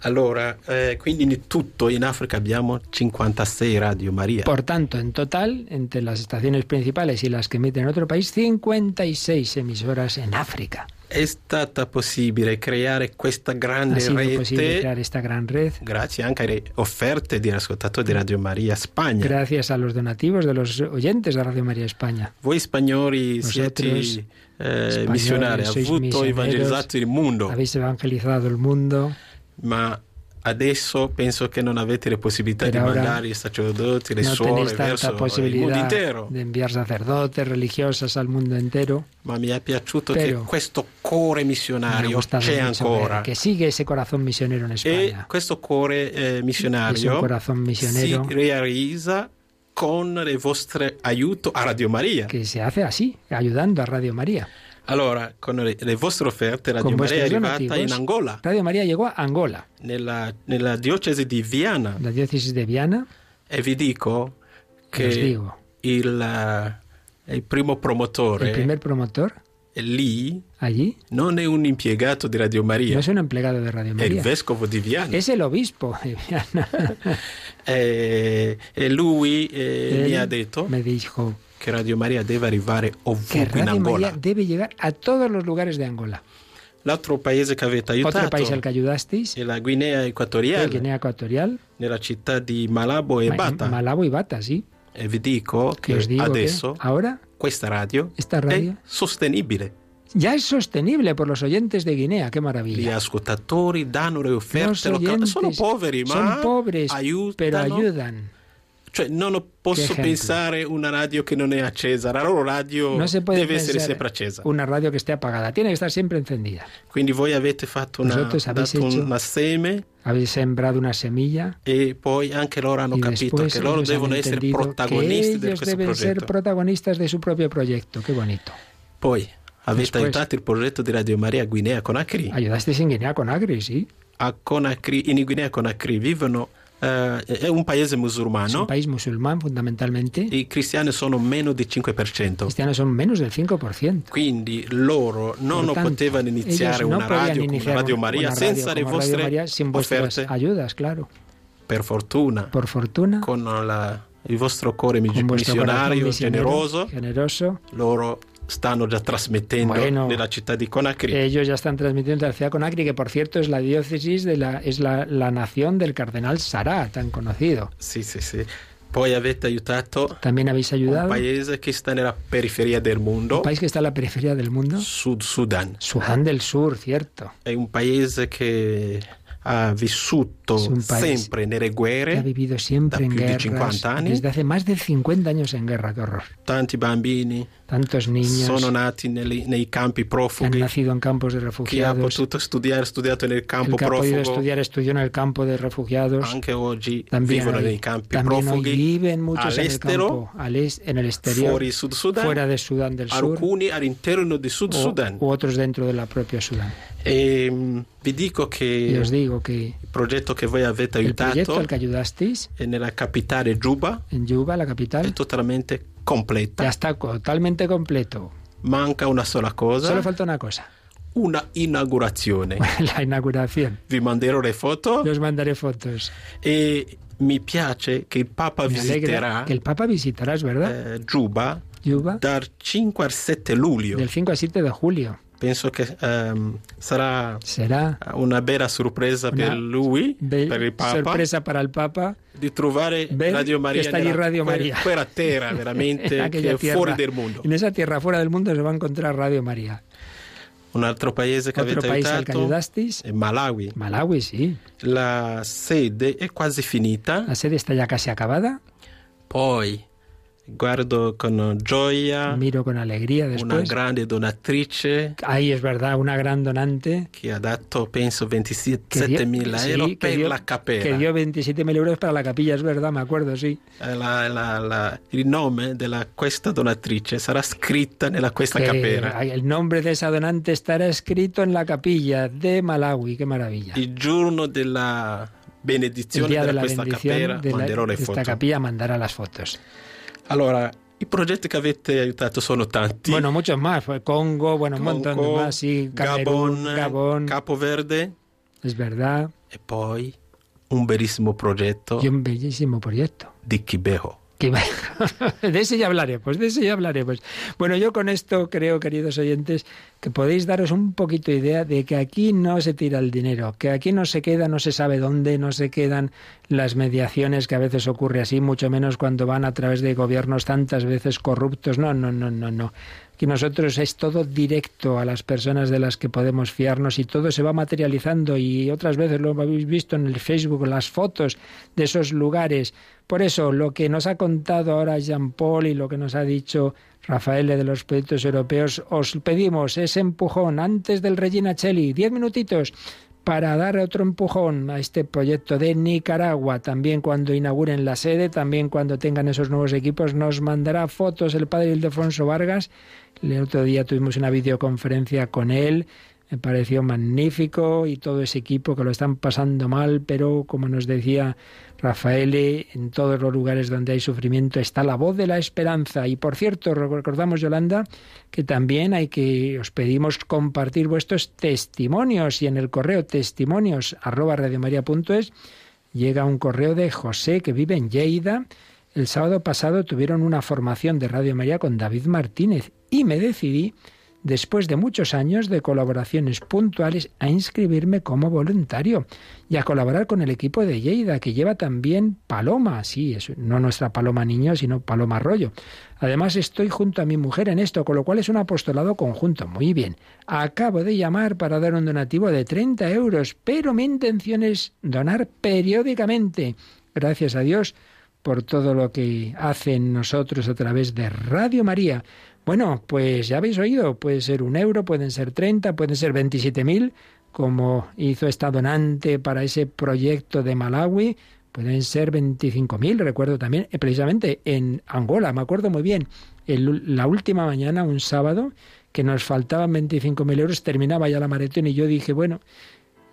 Allora, eh, quindi in tutto in Africa abbiamo 56 Radio Maria. Por tanto, en total, entre las estaciones principales y las que emiten en otro país, 56 emisoras en África. È stata possibile creare questa grande rete gran grazie anche alle offerte di ascoltatori di Radio Maria Spagna. gracias a los donativos de los oyentes de Radio María España. Voi spagnoli siete eh, missionari, misioneros, evangelizzato il mondo, Habéis evangelizado el mundo, ma adesso penso che non avete le possibilità Pero di mandare i sacerdoti, le no suore verso il mondo intero. de enviar sacerdotes, religiosas al mundo entero. Ma mi è piaciuto Pero che questo cuore missionario c'è ancora. ver que sigue ese corazón misionero en E España. questo cuore eh, missionario si realizza con il vostro aiuto a Radio Maria. que se hace así, ayudando a Radio María. Allora, con le, le vostre offerte, Radio Con Maria è arrivata in Angola, Radio María llegó a Angola, nella, nella diocesi di Viana, la diócesis de Viana, e vi dico che il, eh, il primo promotore el primer promotor? lì. Allí non è un impiegato di Radio Maria, no es un empleado de Radio è il vescovo di Viana. es el obispo de Viana. E, e lui eh, mi ha detto me dijo Radio arrivare que ovunque Radio Angola. María debe llegar a todos los lugares de Angola. L'altro paese che avete Otro país al que ayudasteis, è la Guinea Equatoriale, Guinea Ecuatorial, nella città di Malabo e Ma- Bata. Malabo y Bata, sí. e vi dico che adesso ahora questa radio, esta radio è sostenibile. ya es sostenible por los oyentes de Guinea, qué maravilla. ascoltatori danno le Los offerte locali. oyentes Sono poveri, ma son pobres, pero ayudan. Cioè, non posso pensare una radio che non è accesa. La loro radio No se puede deve essere sempre accesa. una radio que esté apagada, tiene que estar siempre encendida. Quindi voi avete fatto una, dato hecho- una seme Habéis sembrado una semilla e poi anche loro hanno capito che loro devono essere protagonisti di questo deben ser progetto. protagonistas de su propio proyecto. Qué bonito. Poi avete Después- aiutato il progetto di Radio Maria Guinea Conakry. Ayudasteis en Guinea Conakry, sí. A Conakry, in Guinea Conakry vivono, eh, è un paese Es un musulmano, país musulmán fundamentalmente. i cristiani sono meno del 5%. Cristianos son menos del 5%. Quindi loro non tanto, potevano iniziare no una radio iniciar Radio Maria una radio senza le vostre sin vuestras offerte. ayudas, claro. Per fortuna, Por fortuna, con la- il vostro cuore missionario, misionero, generoso, generoso, loro stanno già trasmettendo Bueno. nella città di Conakry. ellos ya están transmitiendo la ciudad Conakry, que por cierto es la diócesis de la, es la, la nación del cardenal Sará, tan conocido. Sì, sì, sì. Poi avete aiutato También habéis un ayudado paese che sta nella periferia del mondo, un país que está en la periferia del mundo, Sud Sudan. Sudán del Sur, cierto. È un paese che ha vissuto Es un país sempre nelle que ha guerre, vivido siempre en guerras, 50 anni. desde hace más de 50 años en guerra, qué horror. tanti bambini Tantos niños sono nati negli- nei campi que han profughi, nacido en campos de chi ha refugiados. potuto studiare, studiato nel El campo que ha podido profugo, estudiar estudió en el campo de refugiados. anche oggi También, vivono hoy, nei campi también hoy profughi, viven muchos en el campo, al est- en el exterior, fuori Sud Sudan, fuera de Sudán del Sur, alcuni all'interno di Sud o, Sudan. u otros dentro de la propia Sudán. E vi dico Y che os digo que il progetto che voi avete el proyecto aiutato al que ayudasteis è nella capitale Juba en Yuba, la è capital, totalmente completa. ya está totalmente completo. Manca una sola cosa, Solo falta una cosa, una inaugurazione. la inauguración. Vi manderò le foto Yo os mandaré fotos. e mi piace che il Papa Me visiterà que el Papa visitará, es verdad, eh, Juba Yuba, dal 5 al 7 luglio. del 5 al 7 de julio. Penso che um, sarà, sarà una bella sorpresa una per lui, per il Papa. sorpresa para il Papa di trovare ver Radio Maria sta lì nella- Radio quella- Maria. quella terra veramente En che è tierra. fuori del mondo. En esa tierra fuera del mundo se va a encontrar Radio María. Un altro paese che Otro avete aiutato è Malawi. Malawi, sí. La sede è quasi finita, La sede está ya casi acabada. poi guardo con gioia Miro con alegría una después. grande donatrice Ahí es verdad, una gran donante che ha dato penso que 27 mila sí, euro que per dio- la cappella. que dio 27.000 euros para la capilla, es verdad, me acuerdo, sí. Eh, la- la- la- il nome di questa donatrice sarà scritta nella questa Que cappella. el nombre de esa donante estará escrito en la capilla de Malawi, qué maravilla. Il giorno della El benedizione día de di la bendición cappella de, la- de esta foto. capilla mandará las fotos. Allora, i progetti che avete aiutato sono tanti. Bueno, muchos más. Congo, bueno, un montón de Congo, más, sí. Camerún, Gabon, Gabón, Capo Verde es verdad. e poi un bellissimo progetto Y un bellísimo proyecto. di Kibeho. Que de ese ya hablaremos, de ese ya hablaremos. Bueno, yo con esto creo, queridos oyentes, que podéis daros un poquito idea de que aquí no se tira el dinero, que aquí no se queda, no se sabe dónde, no se quedan las mediaciones que a veces ocurre así, mucho menos cuando van a través de gobiernos tantas veces corruptos. No, no, no, no, no. Aquí nosotros es todo directo a las personas de las que podemos fiarnos y todo se va materializando y otras veces lo habéis visto en el Facebook, las fotos de esos lugares. Por eso, lo que nos ha contado ahora Jean Paul y lo que nos ha dicho Rafael de los proyectos europeos, os pedimos ese empujón antes del Regina Cheli, diez minutitos para dar otro empujón a este proyecto de Nicaragua. También cuando inauguren la sede, también cuando tengan esos nuevos equipos, nos mandará fotos el padre Ildefonso Vargas. El otro día tuvimos una videoconferencia con él. Me pareció magnífico y todo ese equipo que lo están pasando mal, pero como nos decía Rafael, en todos los lugares donde hay sufrimiento está la voz de la esperanza. Y por cierto, recordamos, Yolanda, que también hay que, os pedimos compartir vuestros testimonios y en el correo testimonios arroba radiomaria.es llega un correo de José que vive en Lleida. El sábado pasado tuvieron una formación de Radio María con David Martínez y me decidí después de muchos años de colaboraciones puntuales, a inscribirme como voluntario y a colaborar con el equipo de Lleida, que lleva también Paloma, sí, es no nuestra Paloma Niño, sino Paloma Arroyo. Además, estoy junto a mi mujer en esto, con lo cual es un apostolado conjunto. Muy bien. Acabo de llamar para dar un donativo de 30 euros, pero mi intención es donar periódicamente. Gracias a Dios por todo lo que hacen nosotros a través de Radio María. Bueno, pues ya habéis oído, puede ser un euro, pueden ser 30, pueden ser 27 mil, como hizo esta donante para ese proyecto de Malawi, pueden ser 25 mil, recuerdo también, eh, precisamente en Angola, me acuerdo muy bien, la última mañana, un sábado, que nos faltaban 25 mil euros, terminaba ya la maratón y yo dije, bueno,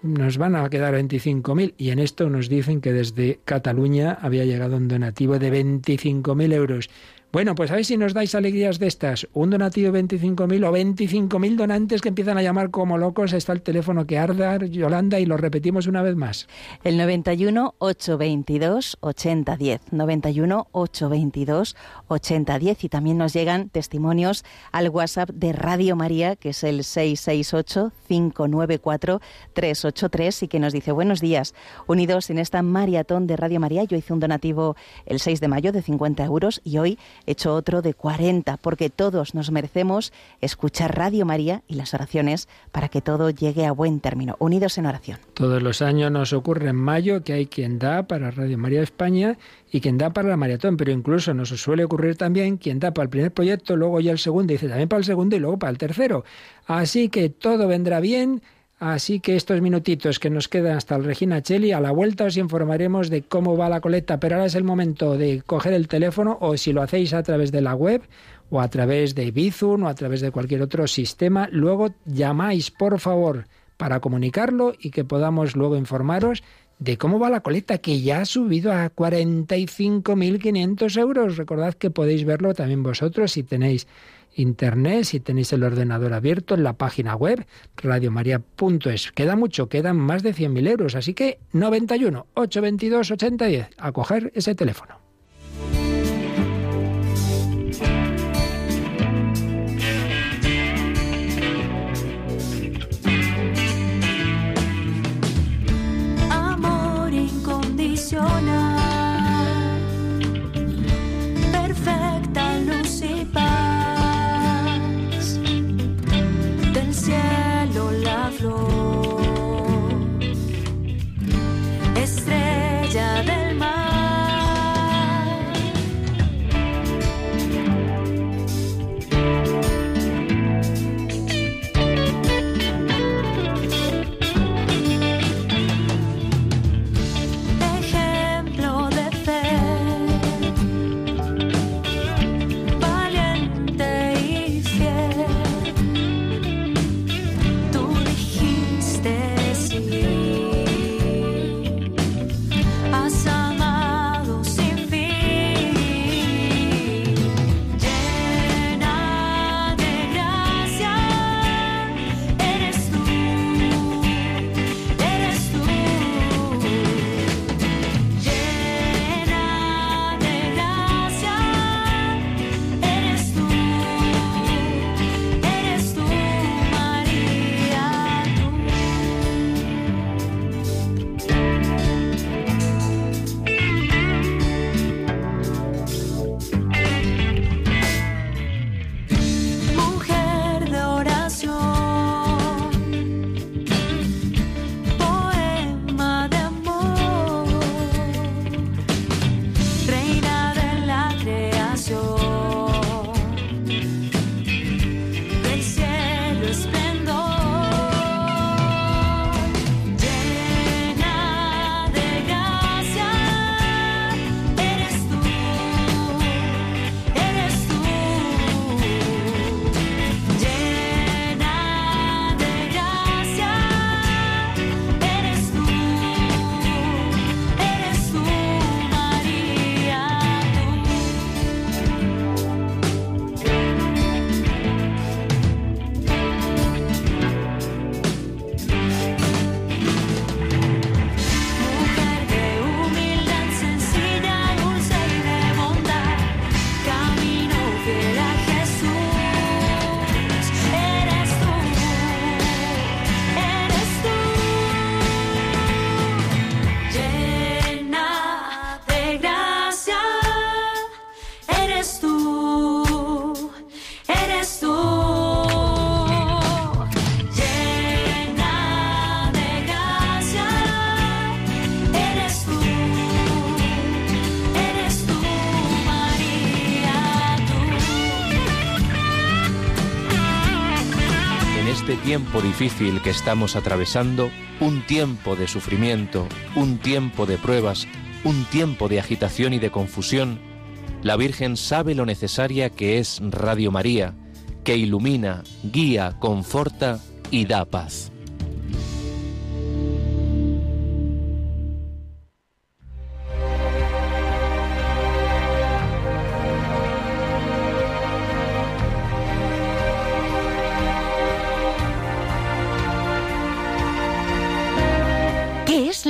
nos van a quedar 25.000 y en esto nos dicen que desde Cataluña había llegado un donativo de 25.000 euros. Bueno, pues a ver si nos dais alegrías de estas. Un donativo de 25.000 o 25.000 donantes que empiezan a llamar como locos. Está el teléfono que arda, Yolanda, y lo repetimos una vez más. El 91 822 8010. 91 822 8010. Y también nos llegan testimonios al WhatsApp de Radio María, que es el 668 594 383 y que nos dice buenos días. Unidos en esta maratón de Radio María, yo hice un donativo el 6 de mayo de 50 euros y hoy hecho otro de 40, porque todos nos merecemos escuchar Radio María y las oraciones para que todo llegue a buen término. Unidos en oración. Todos los años nos ocurre en mayo que hay quien da para Radio María España y quien da para la maratón, pero incluso nos suele ocurrir también quien da para el primer proyecto, luego ya el segundo, y dice también para el segundo y luego para el tercero. Así que todo vendrá bien. Así que estos minutitos que nos quedan hasta el Regina Cheli, a la vuelta os informaremos de cómo va la colecta, pero ahora es el momento de coger el teléfono o si lo hacéis a través de la web o a través de Bizum o a través de cualquier otro sistema, luego llamáis, por favor, para comunicarlo y que podamos luego informaros de cómo va la colecta, que ya ha subido a 45.500 euros. Recordad que podéis verlo también vosotros si tenéis internet, si tenéis el ordenador abierto, en la página web radiomaria.es. Queda mucho, quedan más de 100.000 euros, así que 91 822 8010, a coger ese teléfono. Amor incondicional. Tiempo difícil que estamos atravesando, un tiempo de sufrimiento, un tiempo de pruebas, un tiempo de agitación y de confusión, la Virgen sabe lo necesaria que es Radio María, que ilumina, guía, conforta y da paz.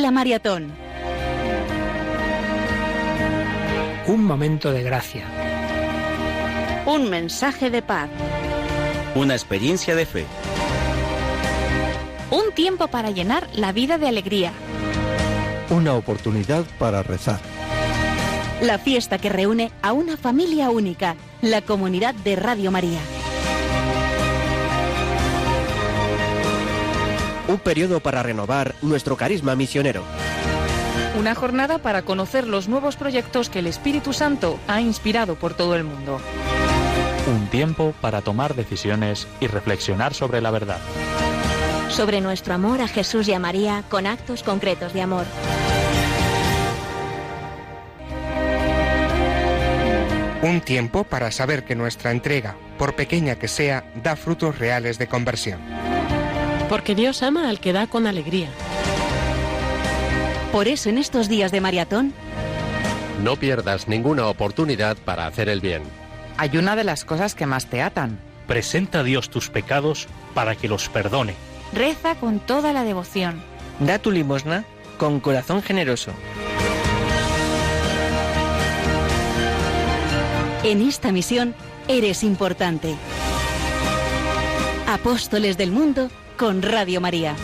La maratón? Un momento de gracia. Un mensaje de paz. Una experiencia de fe. Un tiempo para llenar la vida de alegría. Una oportunidad para rezar. La fiesta que reúne a una familia única, la comunidad de Radio María. Un periodo para renovar nuestro carisma misionero. Una jornada para conocer los nuevos proyectos que el Espíritu Santo ha inspirado por todo el mundo. Un tiempo para tomar decisiones y reflexionar sobre la verdad. Sobre nuestro amor a Jesús y a María con actos concretos de amor. Un tiempo para saber que nuestra entrega, por pequeña que sea, da frutos reales de conversión. Porque Dios ama al que da con alegría. Por eso en estos días de maratón, no pierdas ninguna oportunidad para hacer el bien. Hay una de las cosas que más te atan. Presenta a Dios tus pecados para que los perdone. Reza con toda la devoción. Da tu limosna con corazón generoso. En esta misión eres importante. Apóstoles del Mundo con Radio María.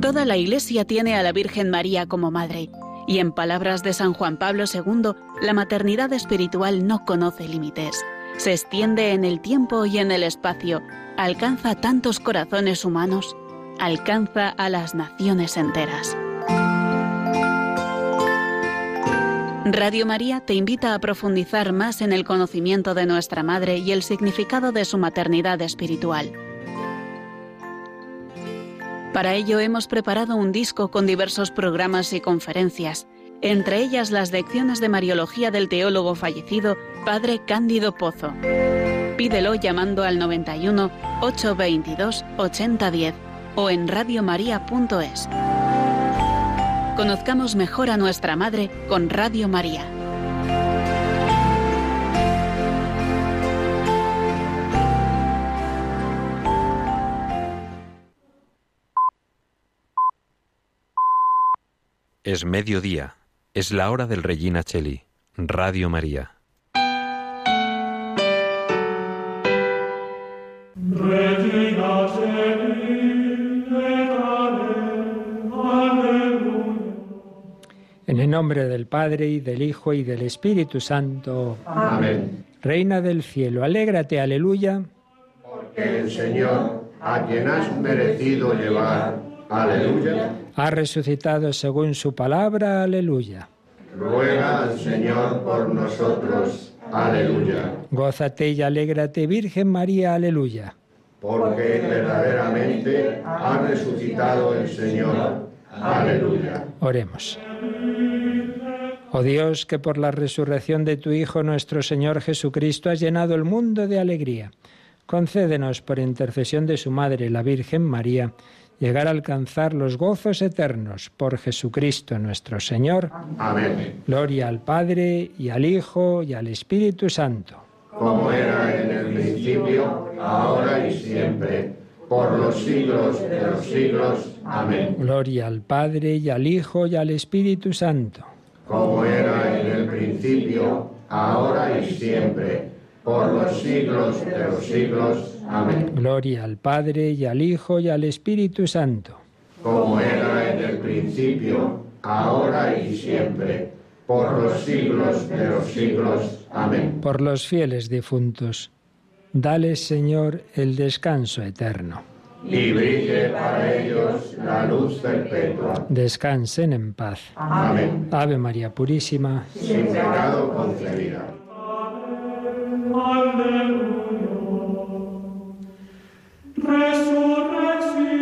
Toda la Iglesia tiene a la Virgen María como madre, y en palabras de San Juan Pablo II, la maternidad espiritual no conoce límites. Se extiende en el tiempo y en el espacio, alcanza tantos corazones humanos, alcanza a las naciones enteras. Radio María te invita a profundizar más en el conocimiento de nuestra Madre y el significado de su maternidad espiritual. Para ello hemos preparado un disco con diversos programas y conferencias, entre ellas las lecciones de Mariología del teólogo fallecido, Padre Cándido Pozo. Pídelo llamando al 91 822 8010 o en radiomaria.es. Conozcamos mejor a nuestra Madre con Radio María. Es mediodía. Es la hora del Regina Cheli. Radio María. Nombre del Padre y del Hijo y del Espíritu Santo. Amén. Reina del cielo, alégrate, aleluya. Porque el Señor, a quien has merecido llevar, aleluya, ha resucitado según su palabra, aleluya. Ruega al Señor por nosotros, aleluya. Gózate y alégrate, Virgen María, aleluya. Porque verdaderamente ha resucitado el Señor, aleluya. Oremos. Oh Dios, que por la resurrección de tu Hijo nuestro Señor Jesucristo has llenado el mundo de alegría, concédenos por intercesión de su Madre, la Virgen María, llegar a alcanzar los gozos eternos por Jesucristo nuestro Señor. Amén. Gloria al Padre y al Hijo y al Espíritu Santo. Como era en el principio, ahora y siempre, por los siglos de los siglos. Amén. Gloria al Padre y al Hijo y al Espíritu Santo. Como era en el principio, ahora y siempre, por los siglos de los siglos. Amén. Gloria al Padre y al Hijo y al Espíritu Santo. Como era en el principio, ahora y siempre, por los siglos de los siglos. Amén. Por los fieles difuntos, dale, Señor, el descanso eterno y brille para ellos la luz perpetua. Descansen en paz. Amén. Ave María Purísima, sin pecado concebida. Resurrexi.